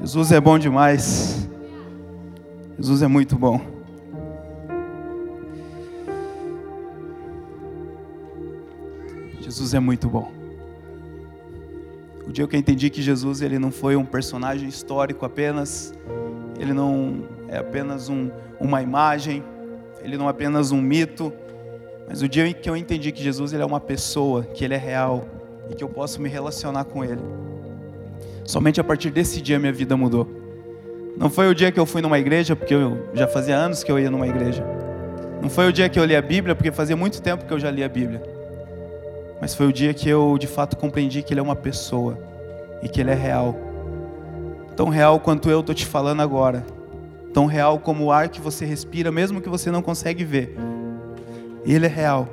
Jesus é bom demais. Jesus é muito bom. Jesus é muito bom. O dia que eu entendi que Jesus ele não foi um personagem histórico apenas, ele não é apenas um, uma imagem, ele não é apenas um mito, mas o dia em que eu entendi que Jesus ele é uma pessoa, que ele é real e que eu posso me relacionar com ele. Somente a partir desse dia minha vida mudou. Não foi o dia que eu fui numa igreja, porque eu já fazia anos que eu ia numa igreja. Não foi o dia que eu li a Bíblia, porque fazia muito tempo que eu já li a Bíblia. Mas foi o dia que eu de fato compreendi que Ele é uma pessoa e que Ele é real. Tão real quanto eu estou te falando agora. Tão real como o ar que você respira, mesmo que você não consegue ver. Ele é real.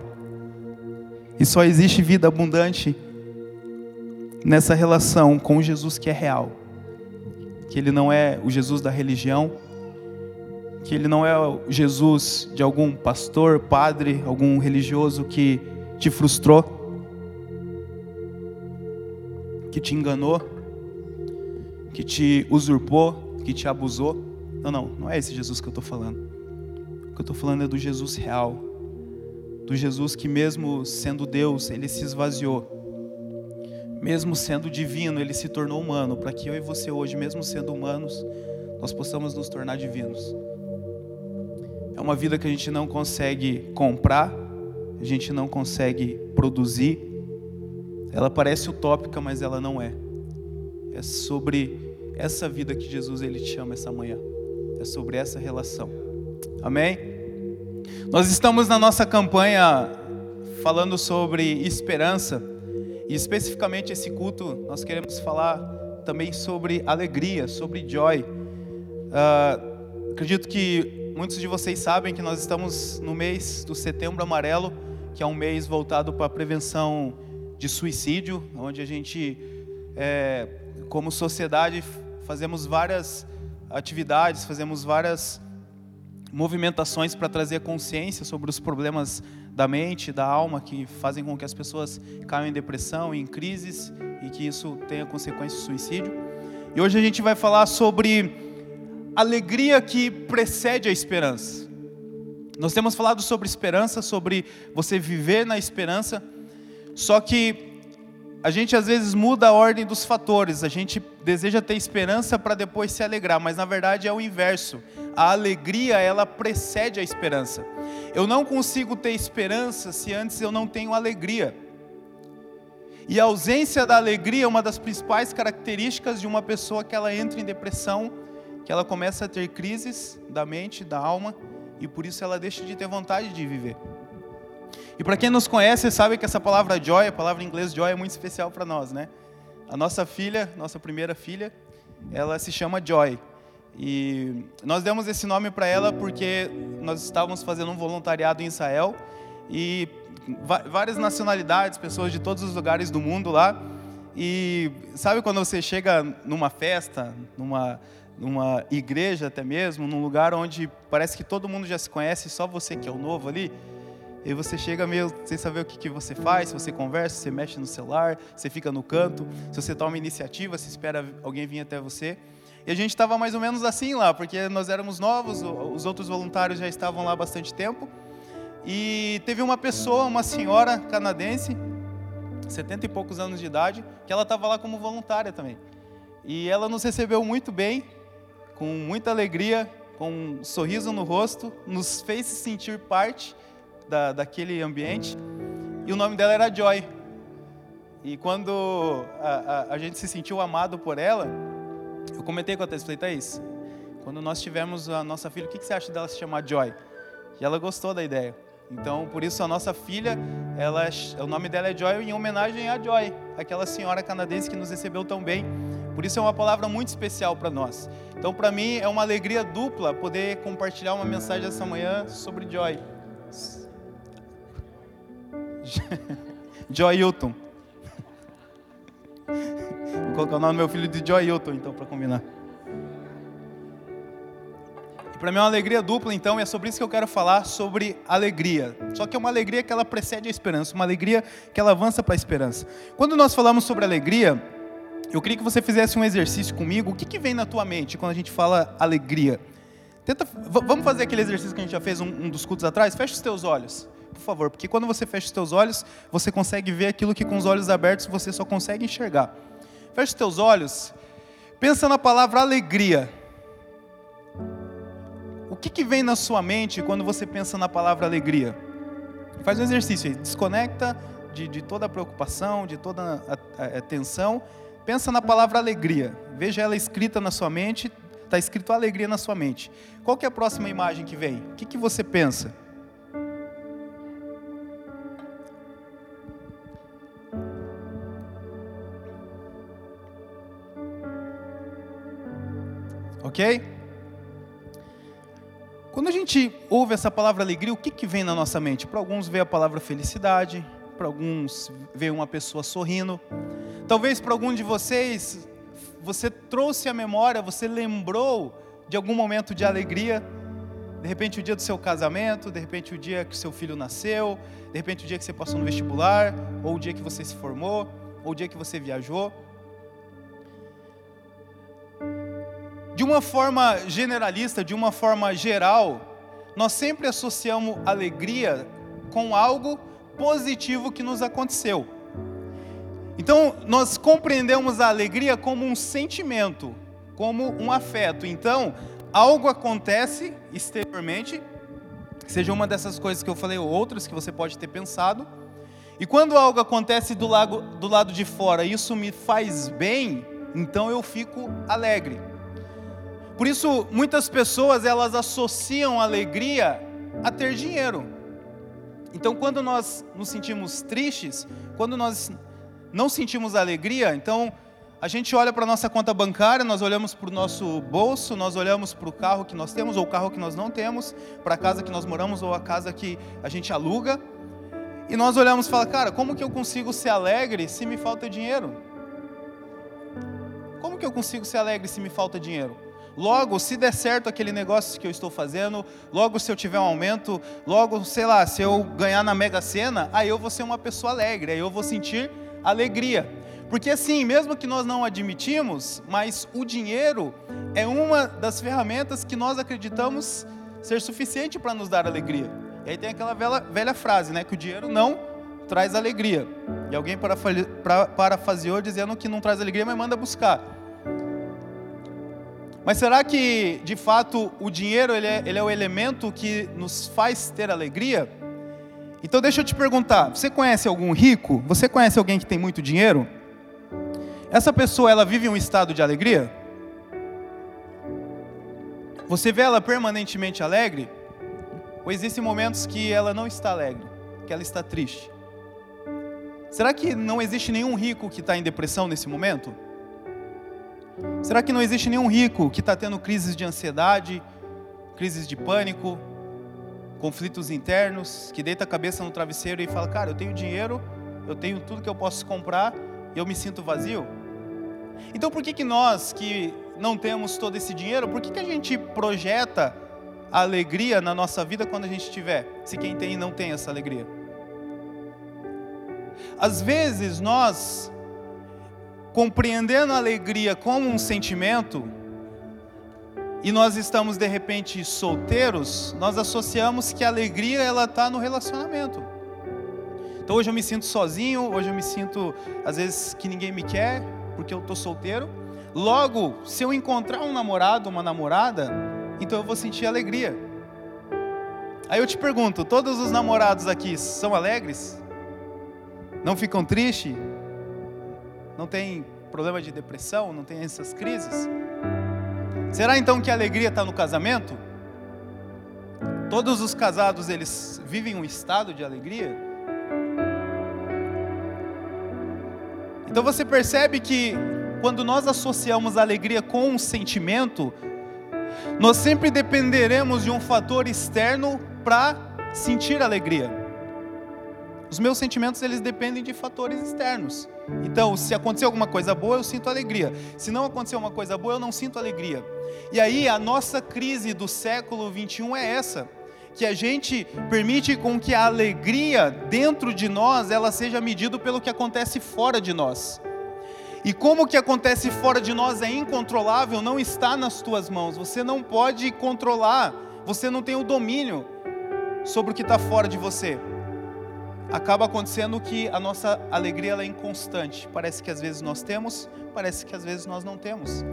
E só existe vida abundante nessa relação com Jesus que é real. Que Ele não é o Jesus da religião, que Ele não é o Jesus de algum pastor, padre, algum religioso que te frustrou que te enganou, que te usurpou, que te abusou. Não, não, não é esse Jesus que eu estou falando. O que eu estou falando é do Jesus real, do Jesus que, mesmo sendo Deus, ele se esvaziou. Mesmo sendo divino, ele se tornou humano, para que eu e você hoje, mesmo sendo humanos, nós possamos nos tornar divinos. É uma vida que a gente não consegue comprar, a gente não consegue produzir, ela parece utópica, mas ela não é. É sobre essa vida que Jesus ele te chama essa manhã. É sobre essa relação. Amém? Nós estamos na nossa campanha falando sobre esperança. E especificamente esse culto, nós queremos falar também sobre alegria, sobre joy. Uh, acredito que muitos de vocês sabem que nós estamos no mês do Setembro Amarelo, que é um mês voltado para a prevenção de suicídio, onde a gente, é, como sociedade, fazemos várias atividades, fazemos várias movimentações para trazer consciência sobre os problemas da mente, da alma, que fazem com que as pessoas caiam em depressão, em crises e que isso tenha consequências de suicídio. E hoje a gente vai falar sobre alegria que precede a esperança. Nós temos falado sobre esperança, sobre você viver na esperança. Só que a gente às vezes muda a ordem dos fatores. A gente deseja ter esperança para depois se alegrar, mas na verdade é o inverso. A alegria, ela precede a esperança. Eu não consigo ter esperança se antes eu não tenho alegria. E a ausência da alegria é uma das principais características de uma pessoa que ela entra em depressão, que ela começa a ter crises da mente, da alma, e por isso ela deixa de ter vontade de viver. E para quem nos conhece, sabe que essa palavra joy, a palavra em inglês joy, é muito especial para nós, né? A nossa filha, nossa primeira filha, ela se chama Joy. E nós demos esse nome para ela porque nós estávamos fazendo um voluntariado em Israel e várias nacionalidades, pessoas de todos os lugares do mundo lá. E sabe quando você chega numa festa, numa, numa igreja até mesmo, num lugar onde parece que todo mundo já se conhece, só você que é o novo ali? E você chega meio sem saber o que, que você faz, se você conversa, se você mexe no celular, você fica no canto, se você toma iniciativa, se espera alguém vir até você. E a gente estava mais ou menos assim lá, porque nós éramos novos, os outros voluntários já estavam lá há bastante tempo. E teve uma pessoa, uma senhora canadense, 70 e poucos anos de idade, que ela estava lá como voluntária também. E ela nos recebeu muito bem, com muita alegria, com um sorriso no rosto, nos fez se sentir parte da, daquele ambiente. E o nome dela era Joy. E quando a, a, a gente se sentiu amado por ela, eu comentei com a Tess, falei, Thaís, quando nós tivemos a nossa filha, o que, que você acha dela se chamar Joy? E ela gostou da ideia. Então, por isso a nossa filha, ela, o nome dela é Joy em homenagem a Joy, aquela senhora canadense que nos recebeu tão bem. Por isso é uma palavra muito especial para nós. Então, para mim é uma alegria dupla poder compartilhar uma mensagem essa manhã sobre Joy. Joy Hilton. Vou colocar o nome do meu filho de Joy Hilton, então, para combinar. E para mim é uma alegria dupla, então, e é sobre isso que eu quero falar, sobre alegria. Só que é uma alegria que ela precede a esperança, uma alegria que ela avança para a esperança. Quando nós falamos sobre alegria, eu queria que você fizesse um exercício comigo. O que, que vem na tua mente quando a gente fala alegria? Tenta, vamos fazer aquele exercício que a gente já fez um, um dos cultos atrás? Fecha os teus olhos, por favor, porque quando você fecha os teus olhos, você consegue ver aquilo que com os olhos abertos você só consegue enxergar. Fecha os teus olhos, pensa na palavra alegria. O que, que vem na sua mente quando você pensa na palavra alegria? Faz um exercício aí, desconecta de, de toda a preocupação, de toda a, a, a tensão Pensa na palavra alegria. Veja ela escrita na sua mente. Está escrito alegria na sua mente. Qual que é a próxima imagem que vem? O que, que você pensa? Ok? Quando a gente ouve essa palavra alegria, o que, que vem na nossa mente? Para alguns vem a palavra felicidade, para alguns vem uma pessoa sorrindo, Talvez para algum de vocês, você trouxe a memória, você lembrou de algum momento de alegria. De repente o dia do seu casamento, de repente o dia que seu filho nasceu, de repente o dia que você passou no vestibular, ou o dia que você se formou, ou o dia que você viajou. De uma forma generalista, de uma forma geral, nós sempre associamos alegria com algo positivo que nos aconteceu. Então, nós compreendemos a alegria como um sentimento, como um afeto. Então, algo acontece exteriormente, seja uma dessas coisas que eu falei ou outras que você pode ter pensado, e quando algo acontece do lado, do lado de fora, isso me faz bem, então eu fico alegre. Por isso, muitas pessoas elas associam alegria a ter dinheiro. Então, quando nós nos sentimos tristes, quando nós não sentimos alegria, então a gente olha para a nossa conta bancária, nós olhamos para o nosso bolso, nós olhamos para o carro que nós temos ou o carro que nós não temos, para a casa que nós moramos ou a casa que a gente aluga, e nós olhamos e falamos, cara, como que eu consigo ser alegre se me falta dinheiro? Como que eu consigo ser alegre se me falta dinheiro? Logo, se der certo aquele negócio que eu estou fazendo, logo se eu tiver um aumento, logo, sei lá, se eu ganhar na Mega Sena, aí eu vou ser uma pessoa alegre, aí eu vou sentir alegria. Porque assim, mesmo que nós não admitimos, mas o dinheiro é uma das ferramentas que nós acreditamos ser suficiente para nos dar alegria. E aí tem aquela velha, velha frase, né, que o dinheiro não traz alegria. E alguém parafaseou dizendo que não traz alegria, mas manda buscar. Mas será que, de fato, o dinheiro ele é, ele é o elemento que nos faz ter alegria? Então deixa eu te perguntar, você conhece algum rico? Você conhece alguém que tem muito dinheiro? Essa pessoa ela vive um estado de alegria? Você vê ela permanentemente alegre? Ou existem momentos que ela não está alegre, que ela está triste? Será que não existe nenhum rico que está em depressão nesse momento? Será que não existe nenhum rico que está tendo crises de ansiedade, crises de pânico, conflitos internos, que deita a cabeça no travesseiro e fala: Cara, eu tenho dinheiro, eu tenho tudo que eu posso comprar e eu me sinto vazio? Então, por que, que nós que não temos todo esse dinheiro, por que, que a gente projeta a alegria na nossa vida quando a gente tiver, se quem tem não tem essa alegria? Às vezes nós, compreendendo a alegria como um sentimento, e nós estamos de repente solteiros, nós associamos que a alegria ela está no relacionamento. Então hoje eu me sinto sozinho, hoje eu me sinto às vezes que ninguém me quer porque eu estou solteiro. Logo, se eu encontrar um namorado, uma namorada, então eu vou sentir alegria. Aí eu te pergunto, todos os namorados aqui são alegres? Não ficam tristes? Não tem problema de depressão? Não tem essas crises? Será então que a alegria está no casamento? Todos os casados eles vivem um estado de alegria? Então você percebe que quando nós associamos a alegria com um sentimento, nós sempre dependeremos de um fator externo para sentir alegria. Os meus sentimentos eles dependem de fatores externos. Então, se acontecer alguma coisa boa, eu sinto alegria. Se não acontecer uma coisa boa, eu não sinto alegria. E aí a nossa crise do século 21 é essa, que a gente permite com que a alegria dentro de nós ela seja medida pelo que acontece fora de nós. E como o que acontece fora de nós é incontrolável, não está nas tuas mãos. Você não pode controlar, você não tem o domínio sobre o que está fora de você. Acaba acontecendo que a nossa alegria é inconstante. Parece que às vezes nós temos, parece que às vezes nós não temos.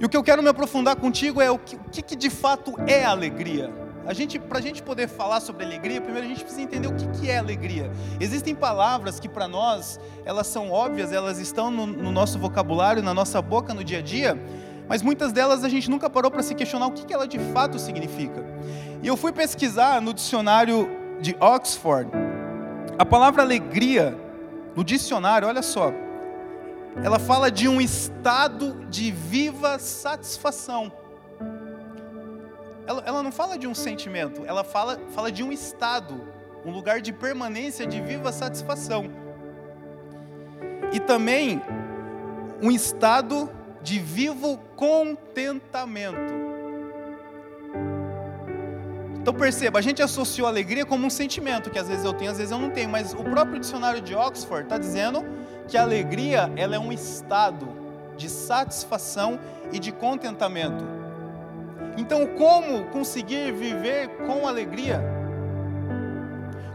E o que eu quero me aprofundar contigo é o que, o que, que de fato é alegria. A gente, para a gente poder falar sobre alegria, primeiro a gente precisa entender o que, que é alegria. Existem palavras que para nós elas são óbvias, elas estão no, no, nosso vocabulário, na nossa boca no dia a dia, mas muitas delas a gente nunca parou para se questionar o que, que ela de fato significa. E eu fui pesquisar no dicionário de Oxford a palavra alegria no dicionário, olha só, ela fala de um estado de viva satisfação. Ela, ela, não fala de um sentimento, ela fala, fala de um estado, um lugar de permanência de viva satisfação. E também um estado de vivo contentamento. Então perceba, a gente associou alegria como um sentimento, que às vezes eu tenho, às vezes eu não tenho, mas o próprio dicionário de Oxford está dizendo que a alegria ela é um estado de satisfação e de contentamento. Então, como conseguir viver com alegria?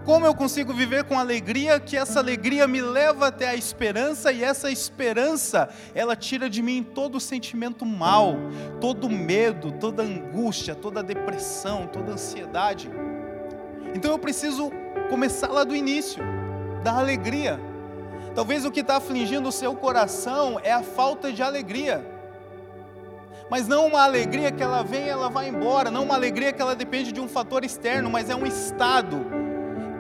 Como eu consigo viver com alegria que essa alegria me leva até a esperança e essa esperança, ela tira de mim todo o sentimento mal, todo medo, toda angústia, toda depressão, toda ansiedade. Então eu preciso começar lá do início, da alegria. Talvez o que está afligindo o seu coração é a falta de alegria. Mas não uma alegria que ela vem e ela vai embora, não uma alegria que ela depende de um fator externo, mas é um estado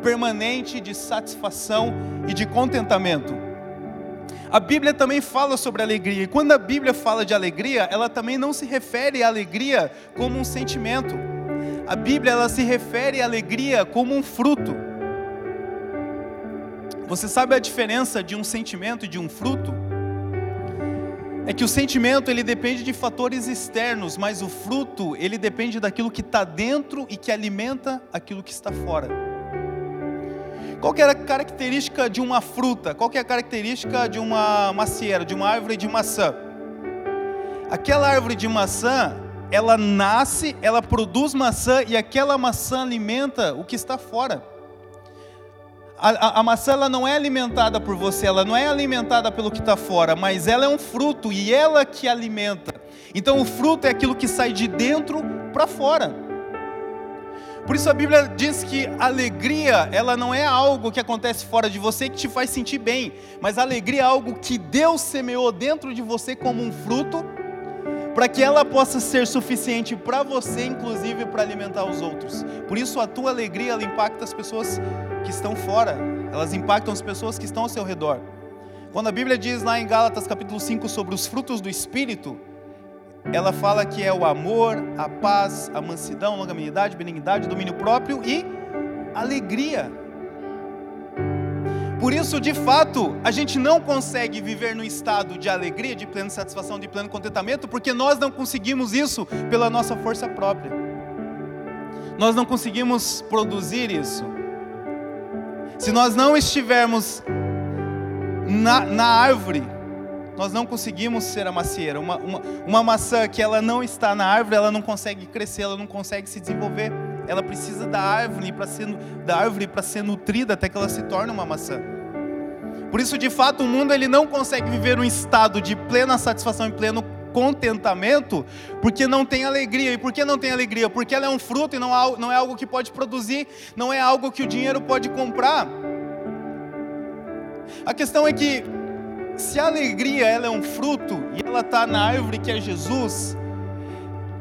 permanente de satisfação e de contentamento. A Bíblia também fala sobre alegria, e quando a Bíblia fala de alegria, ela também não se refere à alegria como um sentimento. A Bíblia ela se refere à alegria como um fruto. Você sabe a diferença de um sentimento e de um fruto? É que o sentimento ele depende de fatores externos, mas o fruto ele depende daquilo que está dentro e que alimenta aquilo que está fora. Qual é a característica de uma fruta? Qual é a característica de uma macieira, de uma árvore de maçã? Aquela árvore de maçã, ela nasce, ela produz maçã e aquela maçã alimenta o que está fora a, a, a, maçã ela não é alimentada por você, ela não é alimentada pelo que está fora, mas ela é um fruto e ela que alimenta. Então o fruto é aquilo que sai de dentro para fora. Por isso a Bíblia diz que alegria, ela não é algo que acontece fora de você que te faz sentir bem, mas alegria é algo que Deus semeou dentro de você como um fruto, para que ela possa ser suficiente para você, inclusive para alimentar os outros. Por isso a tua alegria ela impacta as pessoas que estão fora, elas impactam as pessoas que estão ao seu redor. Quando a Bíblia diz lá em Gálatas capítulo 5 sobre os frutos do Espírito, ela fala que é o amor, a paz, a mansidão, longanimidade, benignidade, domínio próprio e alegria. Por isso, de fato, a gente não consegue viver no estado de alegria, de plena satisfação, de pleno contentamento, porque nós não conseguimos isso pela nossa força própria. Nós não conseguimos produzir isso. Se nós não estivermos na, na árvore, nós não conseguimos ser a macieira. Uma, uma, uma maçã que ela não está na árvore, ela não consegue crescer, ela não consegue se desenvolver. Ela precisa da árvore para ser, da árvore para ser nutrida até que ela se torne uma maçã. Por isso, de fato, o mundo ele não consegue viver um estado de plena satisfação e pleno contentamento, porque não tem alegria. E por que não tem alegria? Porque ela é um fruto e não, é algo que pode produzir, não é algo que o dinheiro pode comprar. A questão é que, se a alegria ela é um fruto e ela está na árvore que é Jesus,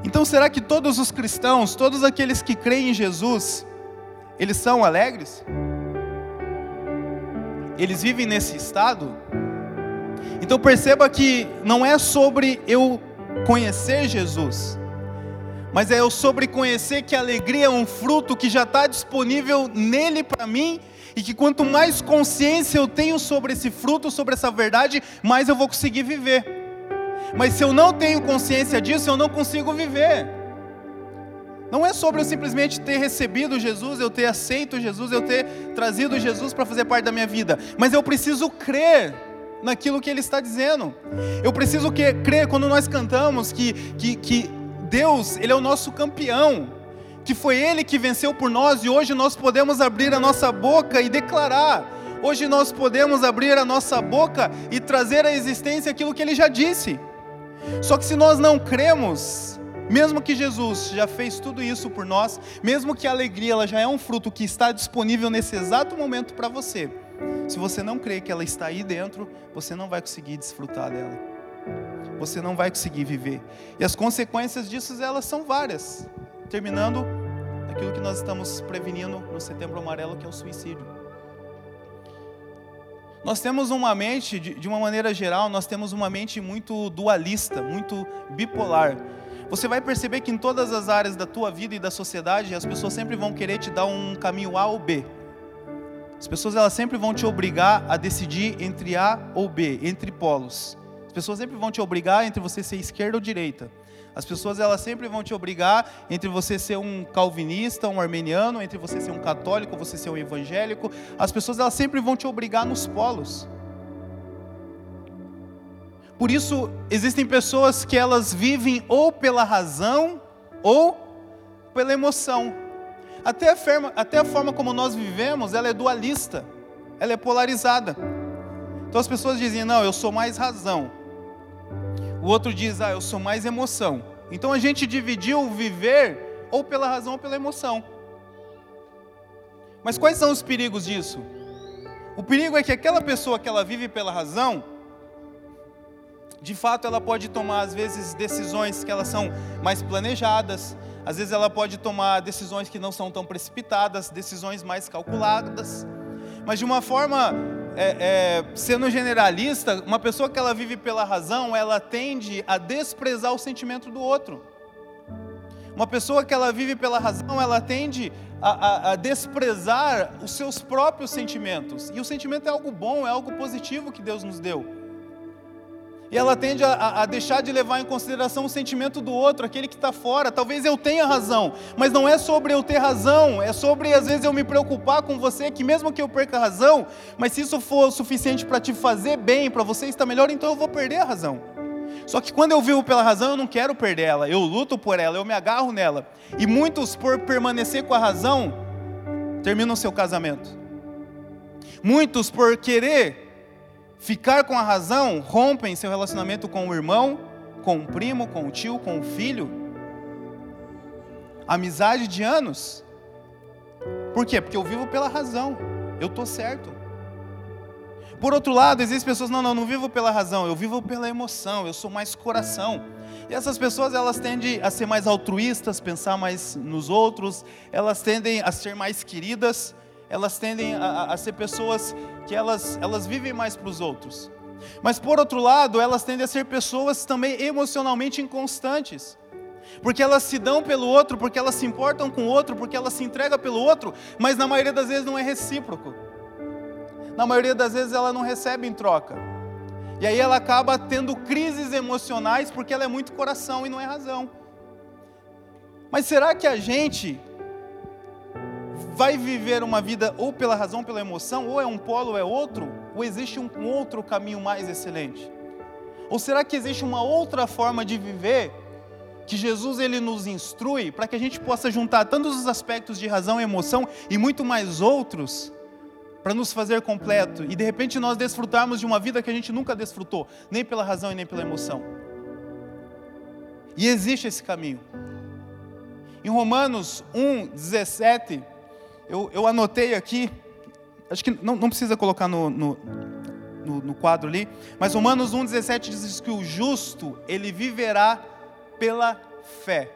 então será que todos os cristãos, todos aqueles que creem em Jesus, eles são alegres? Eles vivem nesse estado? Então perceba que não é sobre eu conhecer Jesus, mas é eu sobre conhecer que a alegria é um fruto que já está disponível nele para mim e que quanto mais consciência eu tenho sobre esse fruto, sobre essa verdade, mais eu vou conseguir viver. Mas se eu não tenho consciência disso, eu não consigo viver. Não é sobre eu simplesmente ter recebido Jesus, eu ter aceito Jesus, eu ter trazido Jesus para fazer parte da minha vida, mas eu preciso crer naquilo que Ele está dizendo. Eu preciso que, crer quando nós cantamos que, que, que Deus, Ele é o nosso campeão, que foi Ele que venceu por nós e hoje nós podemos abrir a nossa boca e declarar. Hoje nós podemos abrir a nossa boca e trazer à existência aquilo que Ele já disse. Só que se nós não cremos, mesmo que Jesus já fez tudo isso por nós, mesmo que a alegria ela já é um fruto que está disponível nesse exato momento para você, se você não crê que ela está aí dentro, você não vai conseguir desfrutar dela. Você não vai conseguir viver. E as consequências disso elas são várias. Terminando aquilo que nós estamos prevenindo no Setembro Amarelo, que é o suicídio. Nós temos uma mente, de uma maneira geral, nós temos uma mente muito dualista, muito bipolar. Você vai perceber que em todas as áreas da tua vida e da sociedade, as pessoas sempre vão querer te dar um caminho A ou B. As pessoas elas sempre vão te obrigar a decidir entre A ou B, entre polos. As pessoas sempre vão te obrigar entre você ser esquerda ou direita. As pessoas elas sempre vão te obrigar entre você ser um calvinista, um armeniano, entre você ser um católico, você ser um evangélico. As pessoas elas sempre vão te obrigar nos polos. Por isso existem pessoas que elas vivem ou pela razão ou pela emoção. Até a, forma, até a forma como nós vivemos, ela é dualista, ela é polarizada. Então as pessoas dizem, não, eu sou mais razão. O outro diz, ah, eu sou mais emoção. Então a gente dividiu o viver ou pela razão ou pela emoção. Mas quais são os perigos disso? O perigo é que aquela pessoa que ela vive pela razão, de fato ela pode tomar às vezes decisões que elas são mais planejadas, às vezes ela pode tomar decisões que não são tão precipitadas, decisões mais calculadas. Mas de uma forma é, é, sendo generalista, uma pessoa que ela vive pela razão, ela tende a desprezar o sentimento do outro. Uma pessoa que ela vive pela razão, ela tende a, a, a, desprezar os seus próprios sentimentos. E o sentimento é algo bom, é algo positivo que Deus nos deu. E ela tende a, a, deixar de levar em consideração o sentimento do outro, aquele que está fora. Talvez eu tenha razão, mas não é sobre eu ter razão, é sobre às vezes eu me preocupar com você, que mesmo que eu perca a razão, mas se isso for suficiente para te fazer bem, para você estar melhor, então eu vou perder a razão. Só que quando eu vivo pela razão, eu não quero perder ela, eu luto por ela, eu me agarro nela. E muitos, por permanecer com a razão, terminam seu casamento. Muitos, por querer Ficar com a razão rompem seu relacionamento com o irmão, com o primo, com o tio, com o filho. Amizade de anos. Por quê? Porque eu vivo pela razão. Eu estou certo. Por outro lado, existem pessoas, não, não, não vivo pela razão, eu vivo pela emoção, eu sou mais coração. E essas pessoas, elas tendem a ser mais altruístas, pensar mais nos outros, elas tendem a ser mais queridas, elas tendem a, a ser pessoas que elas, elas vivem mais para os outros. Mas por outro lado, elas tendem a ser pessoas também emocionalmente inconstantes. Porque elas se dão pelo outro, porque elas se importam com o outro, porque elas se entregam pelo outro, mas na maioria das vezes não é recíproco. Na maioria das vezes ela não recebe em troca. E aí ela acaba tendo crises emocionais porque ela é muito coração e não é razão. Mas será que a gente vai viver uma vida ou pela razão, pela emoção, ou é um polo ou é outro, ou existe um outro caminho mais excelente? Ou será que existe uma outra forma de viver que Jesus ele nos instrui para que a gente possa juntar tantos os aspectos de razão e emoção e muito mais outros para nos fazer completo e de repente nós desfrutarmos de uma vida que a gente nunca desfrutou, nem pela razão e nem pela emoção. E existe esse caminho. Em Romanos 1, 17, eu, eu anotei aqui, acho que não, não precisa colocar no, no, no, no quadro ali, mas Romanos 1,17 diz que o justo, ele viverá pela fé.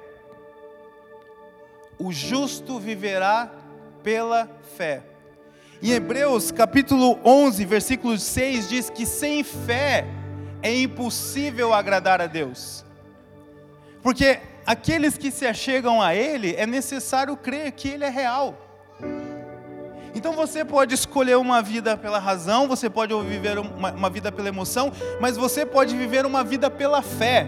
O justo viverá pela fé. Em Hebreus capítulo 11, versículo 6 diz que sem fé é impossível agradar a Deus. Porque aqueles que se achegam a Ele é necessário crer que Ele é real. Então você pode escolher uma vida pela razão, você pode viver uma, uma, vida pela emoção, mas você pode viver uma vida pela fé.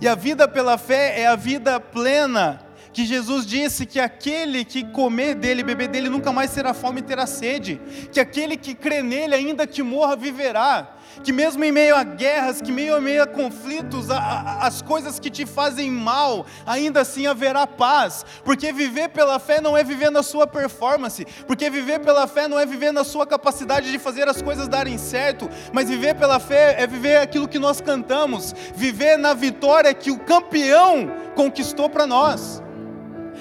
E a vida pela fé é a vida plena que Jesus disse que aquele que comer dele, beber dele, nunca mais terá fome e terá sede, que aquele que crê nele, ainda que morra, viverá que mesmo em meio a guerras, que meio a meio a conflitos, a, a, as coisas que te fazem mal, ainda assim haverá paz, porque viver pela fé não é viver na sua performance, porque viver pela fé não é viver na sua capacidade de fazer as coisas darem certo, mas viver pela fé é viver aquilo que nós cantamos, viver na vitória que o campeão conquistou para nós.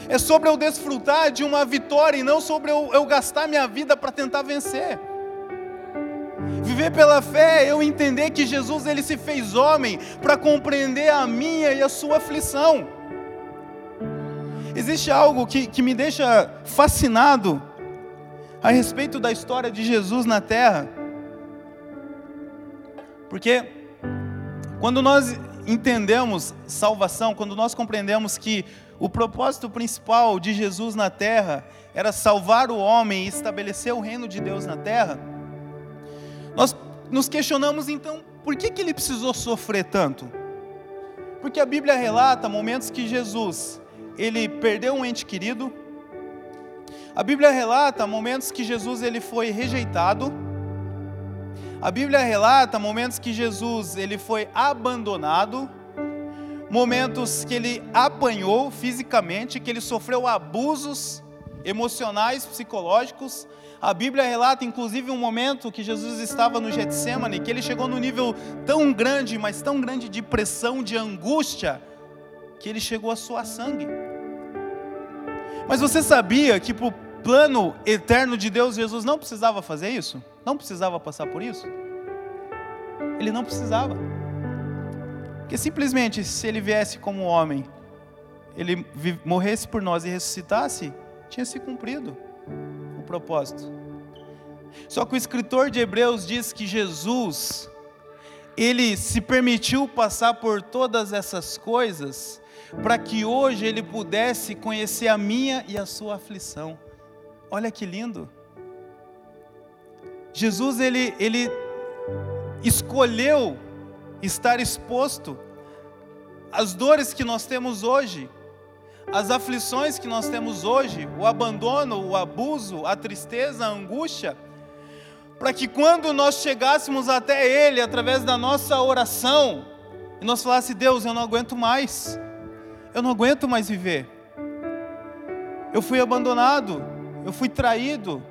É sobre eu desfrutar de uma vitória e não sobre eu, eu gastar minha vida para tentar vencer. Viver pela fé é eu entender que Jesus ele se fez homem para compreender a minha e a sua aflição. Existe algo que, que me deixa fascinado a respeito da história de Jesus na terra. Porque quando nós entendemos salvação, quando nós compreendemos que o propósito principal de Jesus na terra era salvar o homem e estabelecer o reino de Deus na terra, nós nos questionamos então, por que, que ele precisou sofrer tanto? Porque a Bíblia relata momentos que Jesus, ele perdeu um ente querido. A Bíblia relata momentos que Jesus ele foi rejeitado. A Bíblia relata momentos que Jesus ele foi abandonado, momentos que ele apanhou fisicamente, que ele sofreu abusos emocionais, psicológicos, a Bíblia relata inclusive um momento que Jesus estava no Getsemane, que ele chegou no nível tão grande, mas tão grande de pressão, de angústia, que ele chegou a suar sangue. Mas você sabia que para o plano eterno de Deus, Jesus não precisava fazer isso? Não precisava passar por isso? Ele não precisava. Porque simplesmente, se ele viesse como homem, ele morresse por nós e ressuscitasse, tinha se cumprido propósito. Só que o escritor de Hebreus diz que Jesus, ele se permitiu passar por todas essas coisas, para que hoje ele pudesse conhecer a minha e a sua aflição. Olha que lindo. Jesus ele, ele escolheu estar exposto às dores que nós temos hoje, as aflições que nós temos hoje, o abandono, o abuso, a tristeza, a angústia, para que quando nós chegássemos até Ele através da nossa oração, e nós falasse: Deus, eu não aguento mais, eu não aguento mais viver, eu fui abandonado, eu fui traído,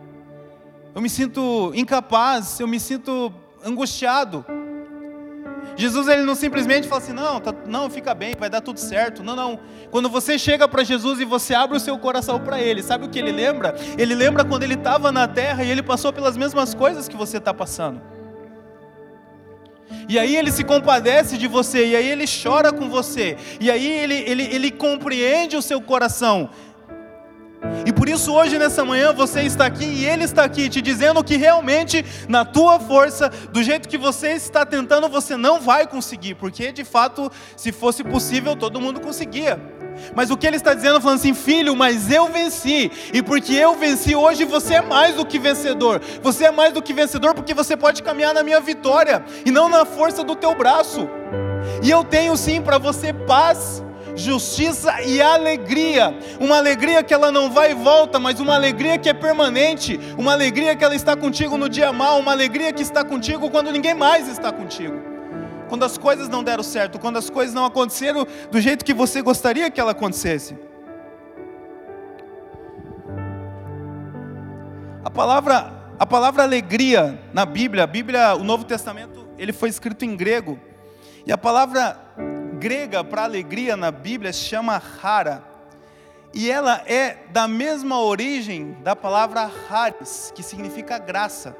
eu me sinto incapaz, eu me sinto angustiado. Jesus ele não simplesmente fala assim, não, tá, não, fica bem, vai dar tudo certo. Não, não. Quando você chega para Jesus e você abre o seu coração para Ele, sabe o que Ele lembra? Ele lembra quando Ele estava na terra e Ele passou pelas mesmas coisas que você está passando. E aí ele se compadece de você, e aí ele chora com você, e aí ele, ele, ele compreende o seu coração, e por isso hoje nessa manhã você está aqui e ele está aqui te dizendo que realmente na tua força, do jeito que você está tentando, você não vai conseguir, porque de fato, se fosse possível, todo mundo conseguia. Mas o que ele está dizendo, falando assim, filho, mas eu venci, e porque eu venci, hoje você é mais do que vencedor. Você é mais do que vencedor porque você pode caminhar na minha vitória e não na força do teu braço. E eu tenho sim para você paz justiça e alegria. Uma alegria que ela não vai e volta, mas uma alegria que é permanente. Uma alegria que ela está contigo no dia mal. Uma alegria que está contigo quando ninguém mais está contigo. Quando as coisas não deram certo, quando as coisas não aconteceram do jeito que você gostaria que ela acontecesse. A palavra, a palavra alegria na Bíblia, a Bíblia, o Novo Testamento, ele foi escrito em grego. E a palavra grega para alegria na Bíblia se chama rara. E ela é da mesma origem da palavra haris, que significa graça.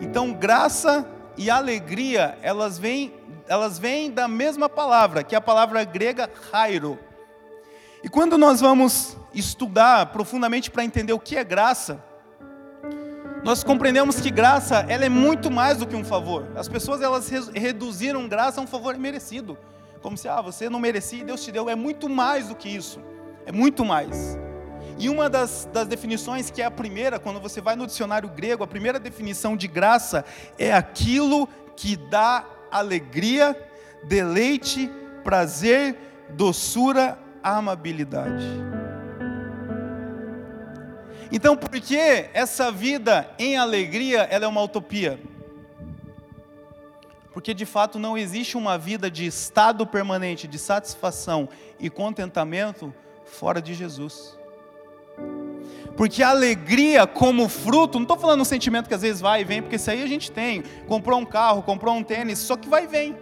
Então, graça e alegria, elas vêm, elas vêm da mesma palavra, que é a palavra grega rairo. E quando nós vamos estudar profundamente para entender o que é graça, nós compreendemos que graça, ela é muito mais do que um favor. As pessoas elas reduziram graça a um favor merecido como se, ah, você não merecia e Deus te deu. É muito mais do que isso. É muito mais. E uma das, das definições, que é a primeira, quando você vai no dicionário grego, a primeira definição de graça é aquilo que dá alegria, deleite, prazer, doçura, amabilidade. Então, por que essa vida em alegria ela é uma utopia? Porque de fato não existe uma vida de estado permanente, de satisfação e contentamento fora de Jesus. Porque a alegria como fruto, não estou falando um sentimento que às vezes vai e vem, porque isso aí a gente tem. Comprou um carro, comprou um tênis, só que vai e vem.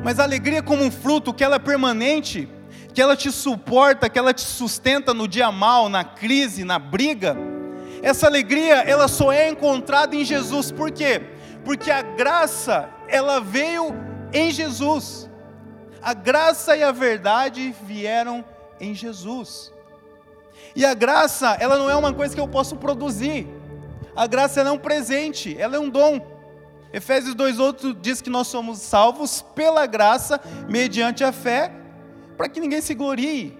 Mas a alegria como um fruto, que ela é permanente, que ela te suporta, que ela te sustenta no dia mal, na crise, na briga. Essa alegria, ela só é encontrada em Jesus. Por quê? Porque a graça, ela veio em Jesus. A graça e a verdade vieram em Jesus. E a graça, ela não é uma coisa que eu posso produzir. A graça é um presente, ela é um dom. Efésios 2,8 diz que nós somos salvos pela graça, mediante a fé, para que ninguém se glorie.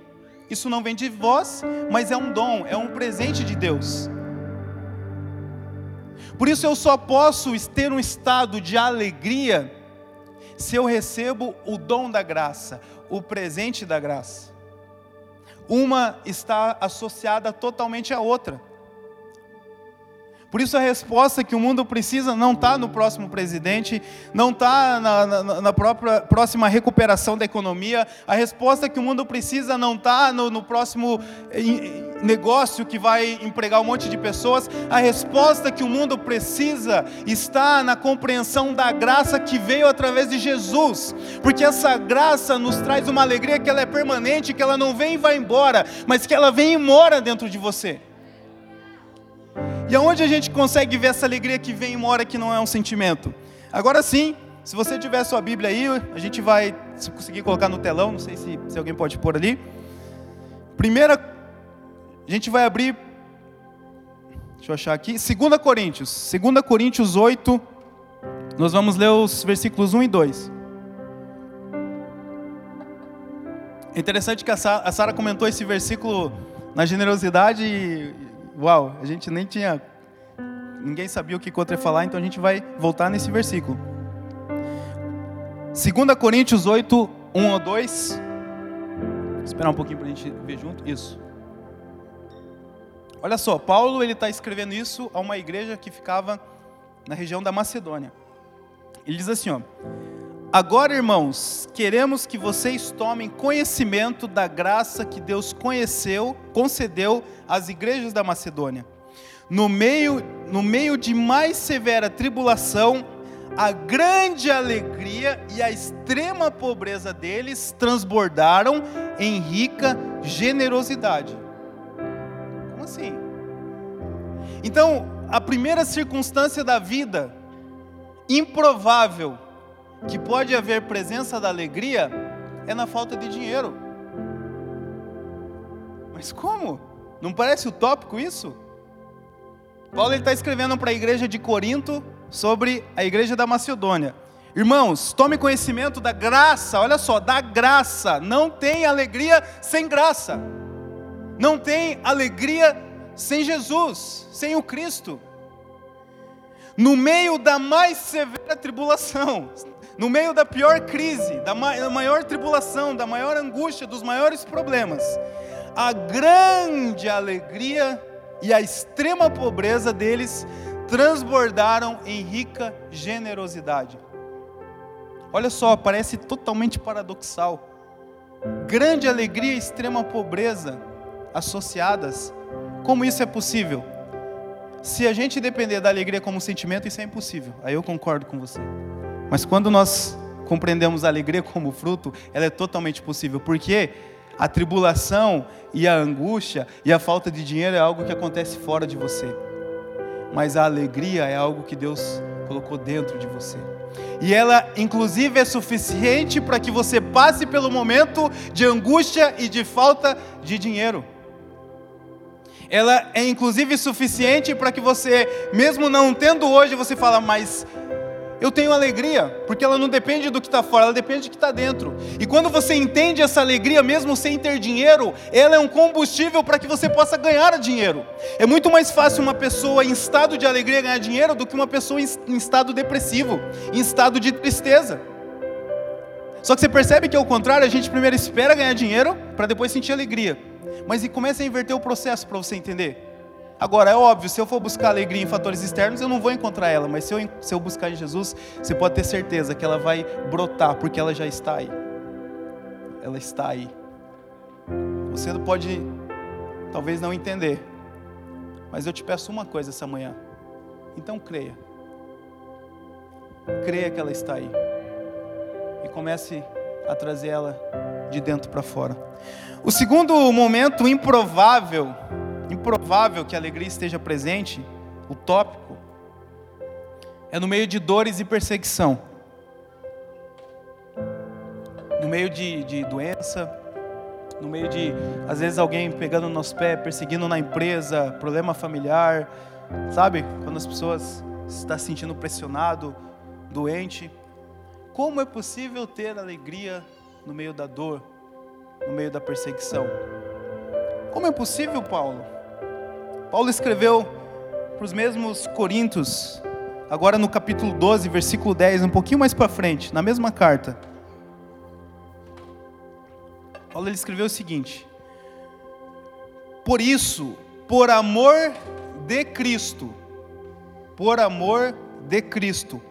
Isso não vem de vós, mas é um dom, é um presente de Deus. Por isso eu só posso ter um estado de alegria se eu recebo o dom da graça, o presente da graça. Uma está associada totalmente à outra. Por isso a resposta que o mundo precisa não está no próximo presidente, não está na, na, na, própria próxima recuperação da economia. A resposta que o mundo precisa não está no, no próximo eh, negócio que vai empregar um monte de pessoas. A resposta que o mundo precisa está na compreensão da graça que veio através de Jesus. Porque essa graça nos traz uma alegria que ela é permanente, que ela não vem e vai embora, mas que ela vem e mora dentro de você. E aonde a gente consegue ver essa alegria que vem e mora que não é um sentimento? Agora sim, se você tiver sua Bíblia aí, a gente vai, se conseguir colocar no telão, não sei se, se alguém pode pôr ali. Primeira, a gente vai abrir, deixa eu achar aqui, 2 Coríntios, 2 Coríntios 8, nós vamos ler os versículos 1 e 2. É interessante que a Sara comentou esse versículo na generosidade e uau, a gente nem tinha. Ninguém sabia o que contra falar, então a gente vai voltar nesse versículo. 2 Coríntios 8, 1 ou 2. Vou esperar um pouquinho para a gente ver junto. Isso. Olha só, Paulo ele está escrevendo isso a uma igreja que ficava na região da Macedônia. Ele diz assim, ó. Agora, irmãos, queremos que vocês tomem conhecimento da graça que Deus conheceu, concedeu às igrejas da Macedônia. No meio, no meio de mais severa tribulação, a grande alegria e a extrema pobreza deles transbordaram em rica generosidade. Como assim? Então, a primeira circunstância da vida improvável que pode haver presença da alegria é na falta de dinheiro. Mas como? Não parece utópico isso? Paulo está escrevendo para a igreja de Corinto sobre a igreja da Macedônia. Irmãos, tome conhecimento da graça, olha só, da graça. Não tem alegria sem graça. Não tem alegria sem Jesus, sem o Cristo. No meio da mais severa tribulação, no meio da pior crise, da maior tribulação, da maior angústia, dos maiores problemas, a grande alegria e a extrema pobreza deles transbordaram em rica generosidade. Olha só, parece totalmente paradoxal. Grande alegria e extrema pobreza associadas. Como isso é possível? Se a gente depender da alegria como sentimento, isso é impossível. Aí eu concordo com você. Mas quando nós compreendemos a alegria como fruto, ela é totalmente possível, porque a tribulação e a angústia e a falta de dinheiro é algo que acontece fora de você. Mas a alegria é algo que Deus colocou dentro de você. E ela, inclusive, é suficiente para que você passe pelo momento de angústia e de falta de dinheiro. Ela é, inclusive, suficiente para que você, mesmo não tendo hoje, você fala, mas eu tenho alegria, porque ela não depende do que está fora, ela depende do que está dentro. E quando você entende essa alegria, mesmo sem ter dinheiro, ela é um combustível para que você possa ganhar dinheiro. É muito mais fácil uma pessoa em estado de alegria ganhar dinheiro do que uma pessoa em estado depressivo, em estado de tristeza. Só que você percebe que é o contrário, a gente primeiro espera ganhar dinheiro para depois sentir alegria. Mas e começa a inverter o processo para você entender. Agora, é óbvio, se eu for buscar alegria em fatores externos, eu não vou encontrar ela, mas se eu, se eu buscar em Jesus, você pode ter certeza que ela vai brotar, porque ela já está aí. Ela está aí. Você pode, talvez não entender, mas eu te peço uma coisa essa manhã. Então creia. Creia que ela está aí. E comece a trazer ela de dentro para fora. O segundo momento improvável improvável que a alegria esteja presente, o tópico, é no meio de dores e perseguição. No meio de, de doença, no meio de, às vezes, alguém pegando nos pés, perseguindo na empresa, problema familiar, sabe? Quando as pessoas estão se sentindo pressionado, doente. Como é possível ter alegria no meio da dor, no meio da perseguição? Como é possível, Paulo? Paulo escreveu para os mesmos Coríntios, agora no capítulo 12, versículo 10, um pouquinho mais para frente, na mesma carta. Paulo ele escreveu o seguinte: Por isso, por amor de Cristo, por amor de Cristo,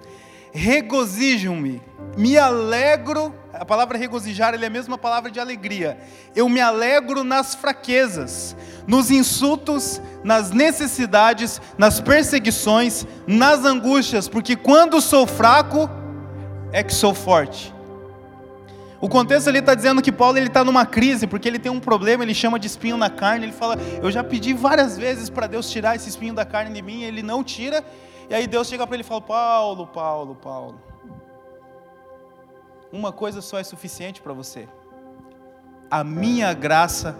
regozijo-me, me alegro a palavra regozijar é a mesma palavra de alegria. Eu me alegro nas fraquezas, nos insultos, nas necessidades, nas perseguições, nas angústias, porque quando sou fraco, é que sou forte. O contexto ali está dizendo que Paulo ele está numa crise, porque ele tem um problema, ele chama de espinho na carne. Ele fala: Eu já pedi várias vezes para Deus tirar esse espinho da carne de mim, ele não tira. E aí Deus chega para ele e fala: Paulo, Paulo, Paulo uma coisa só é suficiente para você: a minha graça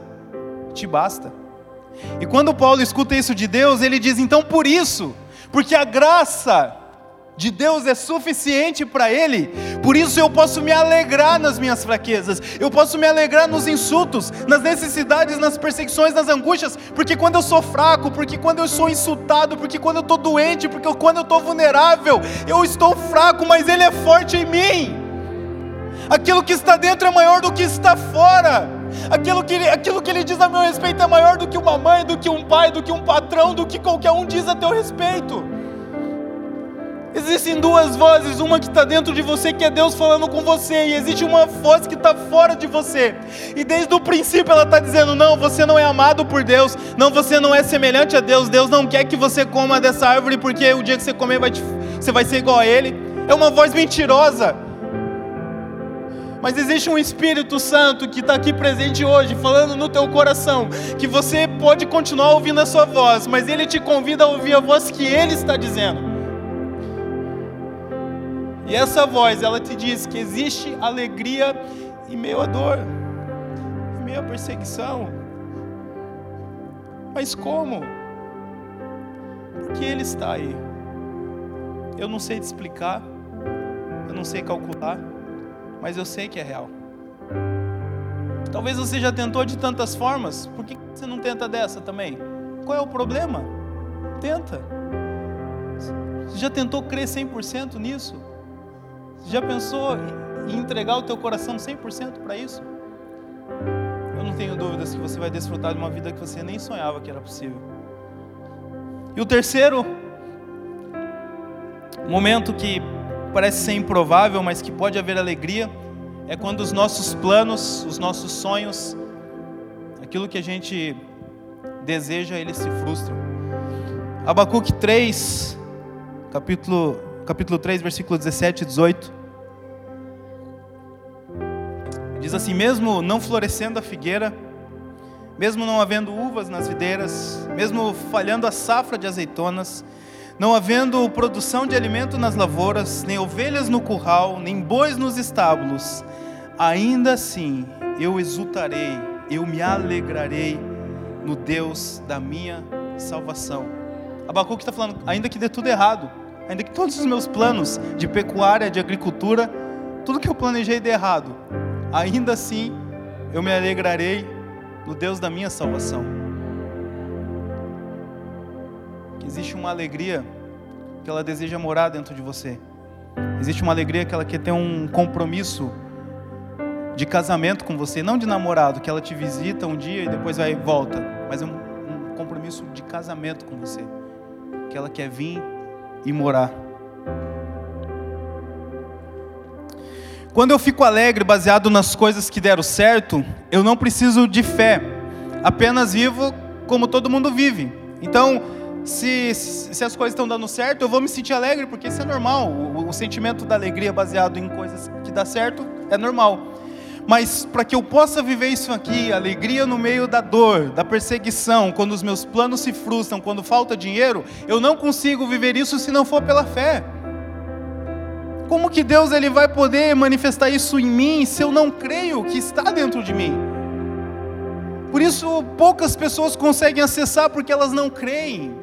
te basta. E quando Paulo escuta isso de Deus, ele diz: então por isso, porque a graça de Deus é suficiente para ele, por isso eu posso me alegrar nas minhas fraquezas, eu posso me alegrar nos insultos, nas necessidades, nas perseguições, nas angústias, porque quando eu sou fraco, porque quando eu sou insultado, porque quando eu estou doente, porque quando eu estou vulnerável, eu estou fraco, mas Ele é forte em mim. Aquilo que está dentro é maior do que está fora. Aquilo que, ele, aquilo que ele diz a meu respeito é maior do que uma mãe, do que um pai, do que um patrão, do que qualquer um diz a teu respeito. Existem duas vozes, uma que está dentro de você, que é Deus falando com você, e existe uma voz que está fora de você. E desde o princípio ela está dizendo: não, você não é amado por Deus, não, você não é semelhante a Deus, Deus não quer que você coma dessa árvore, porque o dia que você comer vai te, você vai ser igual a Ele. É uma voz mentirosa. Mas existe um Espírito Santo que está aqui presente hoje, falando no teu coração, que você pode continuar ouvindo a sua voz, mas Ele te convida a ouvir a voz que Ele está dizendo. E essa voz, ela te diz que existe alegria em meio à dor, em meio à perseguição. Mas como? Porque Ele está aí. Eu não sei te explicar, eu não sei calcular mas eu sei que é real. Talvez você já tentou de tantas formas, por que você não tenta dessa também? Qual é o problema? Tenta. Você já tentou crer 100% nisso? Já pensou em entregar o teu coração 100% para isso? Eu não tenho dúvidas que você vai desfrutar de uma vida que você nem sonhava que era possível. E o terceiro momento que parece ser improvável, mas que pode haver alegria, é quando os nossos planos, os nossos sonhos, aquilo que a gente deseja, eles se frustram. Abacuque 3, capítulo, capítulo 3, versículo 17 e 18. Diz assim: Mesmo não florescendo a figueira, mesmo não havendo uvas nas videiras, mesmo falhando a safra de azeitonas, não havendo produção de alimento nas lavouras, nem ovelhas no curral, nem bois nos estábulos, ainda assim eu exultarei, eu me alegrarei no Deus da minha salvação. Abacuque está falando, ainda que dê tudo errado, ainda que todos os meus planos de pecuária, de agricultura, tudo que eu planejei dê errado, ainda assim eu me alegrarei no Deus da minha salvação. existe uma alegria que ela deseja morar dentro de você. Existe uma alegria que ela quer ter um compromisso de casamento com você, não de namorado, que ela te visita um dia e depois vai e volta, mas é um, um compromisso de casamento com você, que ela quer vir e morar. Quando eu fico alegre baseado nas coisas que deram certo, eu não preciso de fé, apenas vivo como todo mundo vive. Então, se, se as coisas estão dando certo, eu vou me sentir alegre, porque isso é normal. O, o sentimento da alegria baseado em coisas que dá certo é normal. Mas para que eu possa viver isso aqui, alegria no meio da dor, da perseguição, quando os meus planos se frustram, quando falta dinheiro, eu não consigo viver isso se não for pela fé. Como que Deus ele vai poder manifestar isso em mim se eu não creio que está dentro de mim? Por isso poucas pessoas conseguem acessar porque elas não creem.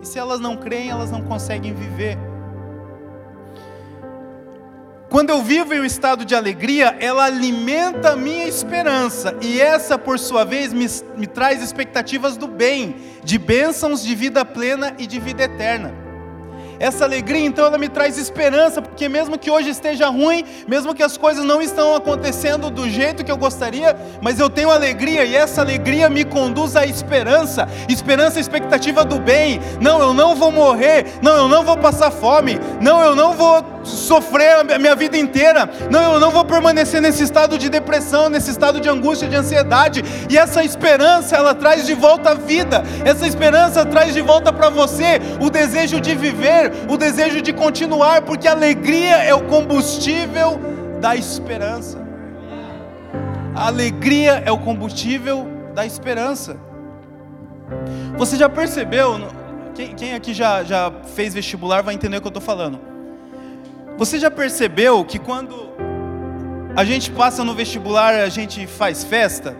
E se elas não creem, elas não conseguem viver. Quando eu vivo em um estado de alegria, ela alimenta a minha esperança, e essa, por sua vez, me, me traz expectativas do bem, de bênçãos de vida plena e de vida eterna. Essa alegria, então, ela me traz esperança, porque mesmo que hoje esteja ruim, mesmo que as coisas não estão acontecendo do jeito que eu gostaria, mas eu tenho alegria e essa alegria me conduz à esperança. Esperança, expectativa do bem. Não, eu não vou morrer. Não, eu não vou passar fome. Não, eu não vou sofrer a minha vida inteira. Não, eu não vou permanecer nesse estado de depressão, nesse estado de angústia, de ansiedade. E essa esperança, ela traz de volta a vida. Essa esperança traz de volta para você o desejo de viver, o desejo de continuar, porque a alegria é o combustível da esperança. A alegria é o combustível da esperança. Você já percebeu? Quem, aqui já, já fez vestibular vai entender o que eu estou falando você já percebeu que quando a gente passa no vestibular, a gente faz festa?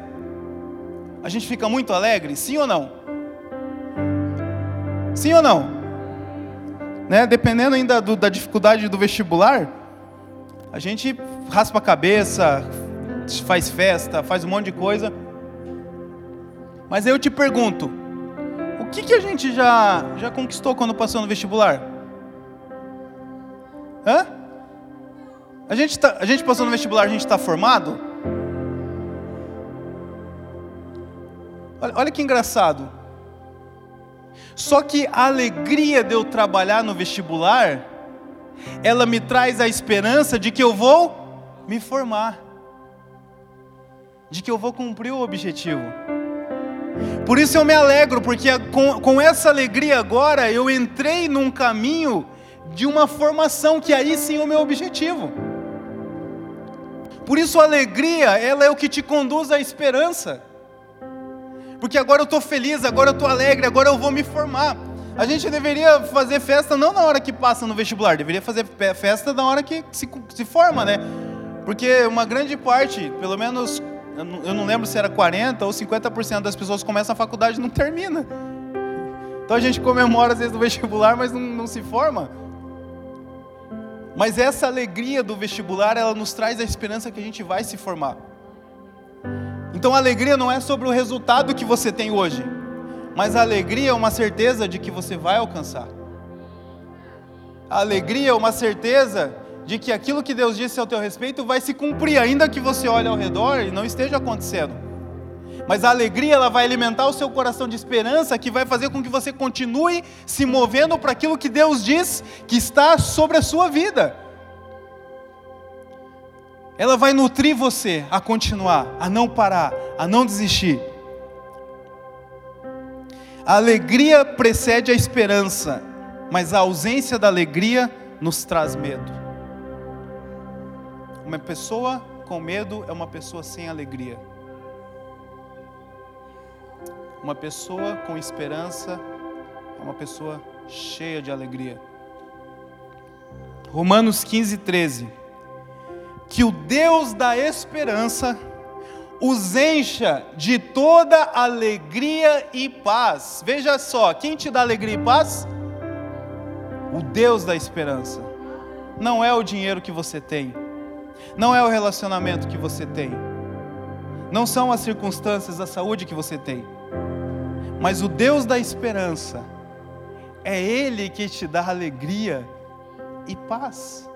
A gente fica muito alegre? Sim ou não? Sim ou não? Né? Dependendo ainda do, da dificuldade do vestibular, a gente raspa a cabeça, faz festa, faz um monte de coisa. Mas aí eu te pergunto, o que, que a gente já, já conquistou quando passou no vestibular? Hã? A gente, tá, a gente passou no vestibular, a gente está formado? Olha, olha que engraçado. Só que a alegria de eu trabalhar no vestibular, ela me traz a esperança de que eu vou me formar, de que eu vou cumprir o objetivo. Por isso eu me alegro, porque com, com essa alegria agora eu entrei num caminho de uma formação, que aí sim é o meu objetivo. Por isso a alegria, ela é o que te conduz à esperança. Porque agora eu estou feliz, agora eu estou alegre, agora eu vou me formar. A gente deveria fazer festa não na hora que passa no vestibular, deveria fazer festa na hora que se, se forma, né? Porque uma grande parte, pelo menos, eu não lembro se era 40% ou 50% das pessoas começam a faculdade e não termina. Então a gente comemora às vezes no vestibular, mas não, não se forma. Mas essa alegria do vestibular, ela nos traz a esperança que a gente vai se formar. Então a alegria não é sobre o resultado que você tem hoje, mas a alegria é uma certeza de que você vai alcançar. A alegria é uma certeza de que aquilo que Deus disse ao teu respeito vai se cumprir, ainda que você olhe ao redor e não esteja acontecendo. Mas a alegria ela vai alimentar o seu coração de esperança, que vai fazer com que você continue se movendo para aquilo que Deus diz que está sobre a sua vida. Ela vai nutrir você a continuar, a não parar, a não desistir. A alegria precede a esperança, mas a ausência da alegria nos traz medo. Uma pessoa com medo é uma pessoa sem alegria. Uma pessoa com esperança é uma pessoa cheia de alegria. Romanos 15, 13. Que o Deus da esperança os encha de toda alegria e paz. Veja só, quem te dá alegria e paz? O Deus da esperança. Não é o dinheiro que você tem, não é o relacionamento que você tem, não são as circunstâncias da saúde que você tem mas o Deus da esperança, é Ele que te dá alegria e paz.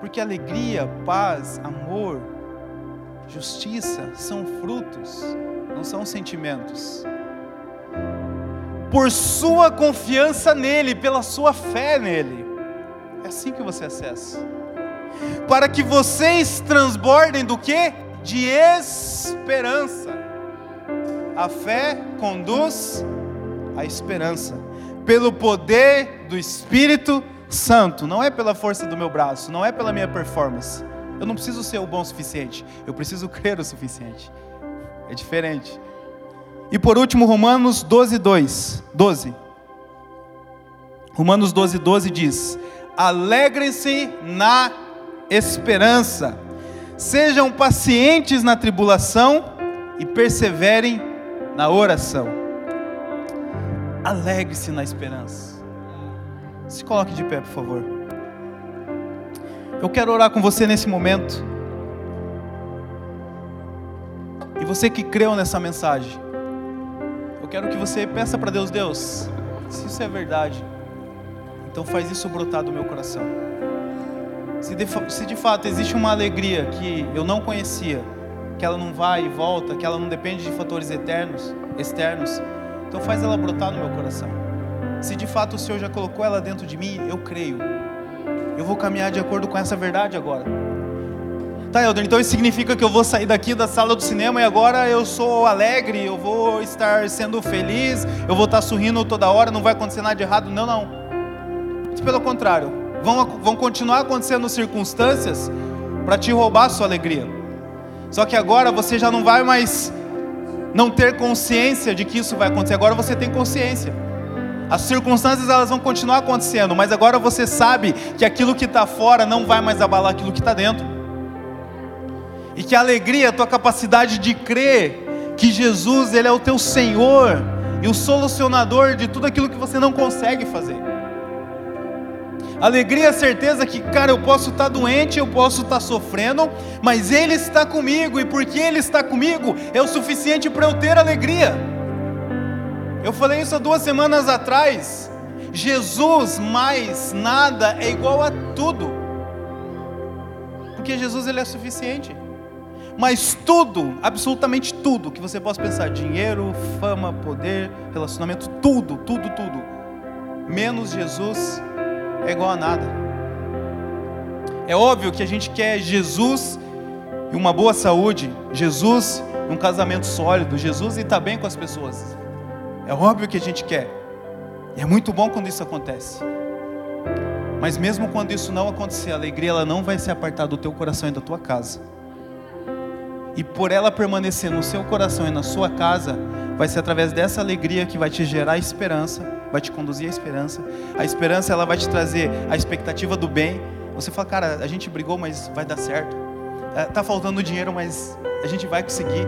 Porque alegria, paz, amor, justiça são frutos, não são sentimentos. Por sua confiança nele, pela sua fé nele. É assim que você acessa. Para que vocês transbordem do que? De esperança. A fé conduz à esperança. Pelo poder do Espírito Santo. Não é pela força do meu braço, não é pela minha performance. Eu não preciso ser o bom o suficiente. Eu preciso crer o suficiente. É diferente. E por último, Romanos 12, 2, 12. Romanos 12, 12 diz: Alegrem-se na esperança, sejam pacientes na tribulação e perseverem na oração. Alegre-se na esperança. Se coloque de pé, por favor. Eu quero orar com você nesse momento. E você que creu nessa mensagem, eu quero que você peça para Deus, Deus, se isso é verdade, então faz isso brotar do meu coração. Se de, se de fato existe uma alegria que eu não conhecia, que ela não vai e volta, que ela não depende de fatores eternos, externos, então faz ela brotar no meu coração. Se de fato o Senhor já colocou ela dentro de mim, eu creio. Eu vou caminhar de acordo com essa verdade agora. Tá, Elder, então isso significa que eu vou sair daqui da sala do cinema e agora eu sou alegre, eu vou estar sendo feliz, eu vou estar sorrindo toda hora, não vai acontecer nada de errado. Não, não. Pelo contrário, vão, vão continuar acontecendo circunstâncias para te roubar a sua alegria. Só que agora você já não vai mais não ter consciência de que isso vai acontecer, agora você tem consciência. As circunstâncias elas vão continuar acontecendo, mas agora você sabe que aquilo que está fora não vai mais abalar aquilo que está dentro. E que a alegria, a tua capacidade de crer que Jesus, Ele é o teu Senhor e o solucionador de tudo aquilo que você não consegue fazer. Alegria, a certeza que, cara, eu posso estar doente, eu posso estar sofrendo, mas Ele está comigo, e porque Ele está comigo, é o suficiente para eu ter alegria. Eu falei isso há duas semanas atrás. Jesus mais nada é igual a tudo, porque Jesus ele é suficiente. Mas tudo, absolutamente tudo que você possa pensar, dinheiro, fama, poder, relacionamento, tudo, tudo, tudo, menos Jesus é igual a nada. É óbvio que a gente quer Jesus e uma boa saúde, Jesus e um casamento sólido, Jesus e estar tá bem com as pessoas. É óbvio que a gente quer. E é muito bom quando isso acontece. Mas mesmo quando isso não acontecer, a alegria ela não vai se apartar do teu coração e da tua casa. E por ela permanecer no seu coração e na sua casa, vai ser através dessa alegria que vai te gerar esperança, vai te conduzir à esperança. A esperança ela vai te trazer a expectativa do bem. Você fala, cara, a gente brigou, mas vai dar certo. É, tá faltando dinheiro, mas a gente vai conseguir.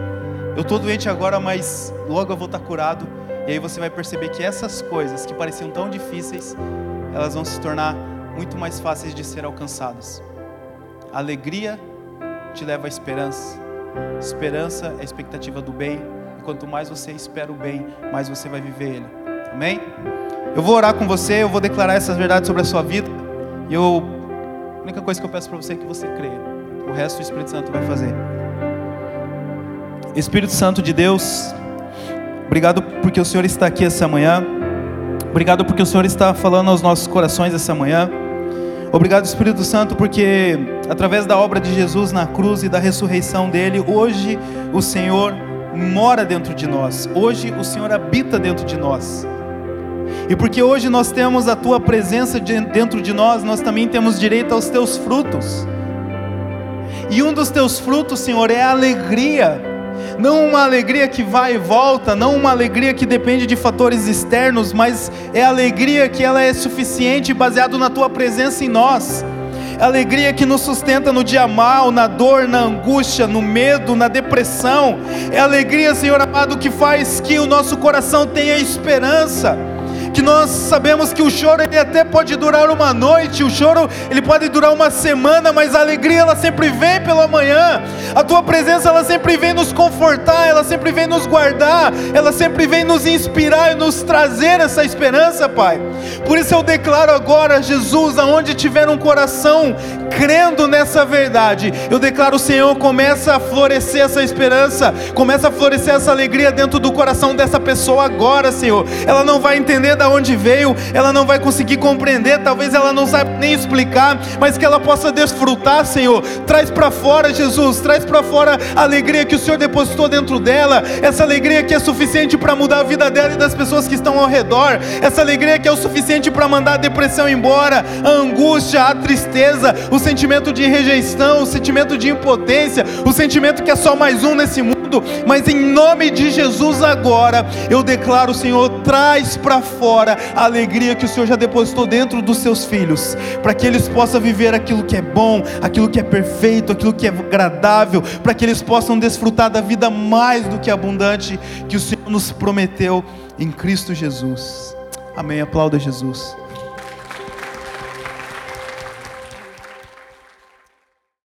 Eu estou doente agora, mas logo eu vou estar curado. E aí você vai perceber que essas coisas que pareciam tão difíceis, elas vão se tornar muito mais fáceis de ser alcançadas. A alegria te leva à esperança. Esperança é a expectativa do bem. Quanto mais você espera o bem, mais você vai viver ele. Amém? Eu vou orar com você, eu vou declarar essas verdades sobre a sua vida. E eu, a única coisa que eu peço para você é que você creia. O resto o Espírito Santo vai fazer. Espírito Santo de Deus, obrigado porque o Senhor está aqui essa manhã. Obrigado porque o Senhor está falando aos nossos corações essa manhã. Obrigado, Espírito Santo, porque através da obra de Jesus na cruz e da ressurreição dele, hoje o Senhor mora dentro de nós. Hoje o Senhor habita dentro de nós. E porque hoje nós temos a tua presença dentro de nós, nós também temos direito aos teus frutos. E um dos teus frutos, Senhor, é a alegria não uma alegria que vai e volta, não uma alegria que depende de fatores externos, mas é alegria que ela é suficiente baseado na tua presença em nós. É alegria que nos sustenta no dia mal, na dor, na angústia, no medo, na depressão. É alegria, Senhor amado, que faz que o nosso coração tenha esperança que nós sabemos que o choro ele até pode durar uma noite, o choro ele pode durar uma semana, mas a alegria ela sempre vem pela manhã. A tua presença ela sempre vem nos confortar, ela sempre vem nos guardar, ela sempre vem nos inspirar e nos trazer essa esperança, Pai. Por isso eu declaro agora, Jesus, aonde tiver um coração crendo nessa verdade, eu declaro, Senhor, começa a florescer essa esperança, começa a florescer essa alegria dentro do coração dessa pessoa agora, Senhor. Ela não vai entender da onde veio, ela não vai conseguir compreender, talvez ela não saiba nem explicar, mas que ela possa desfrutar, Senhor. Traz para fora, Jesus, traz para fora a alegria que o Senhor depositou dentro dela, essa alegria que é suficiente para mudar a vida dela e das pessoas que estão ao redor, essa alegria que é o suficiente para mandar a depressão embora, a angústia, a tristeza, o sentimento de rejeição, o sentimento de impotência, o sentimento que é só mais um nesse mundo, mas em nome de Jesus agora, eu declaro, Senhor, traz para fora a alegria que o Senhor já depositou dentro dos seus filhos, para que eles possam viver aquilo que é bom, aquilo que é perfeito, aquilo que é agradável, para que eles possam desfrutar da vida mais do que abundante que o Senhor nos prometeu em Cristo Jesus. Amém. Aplauda Jesus.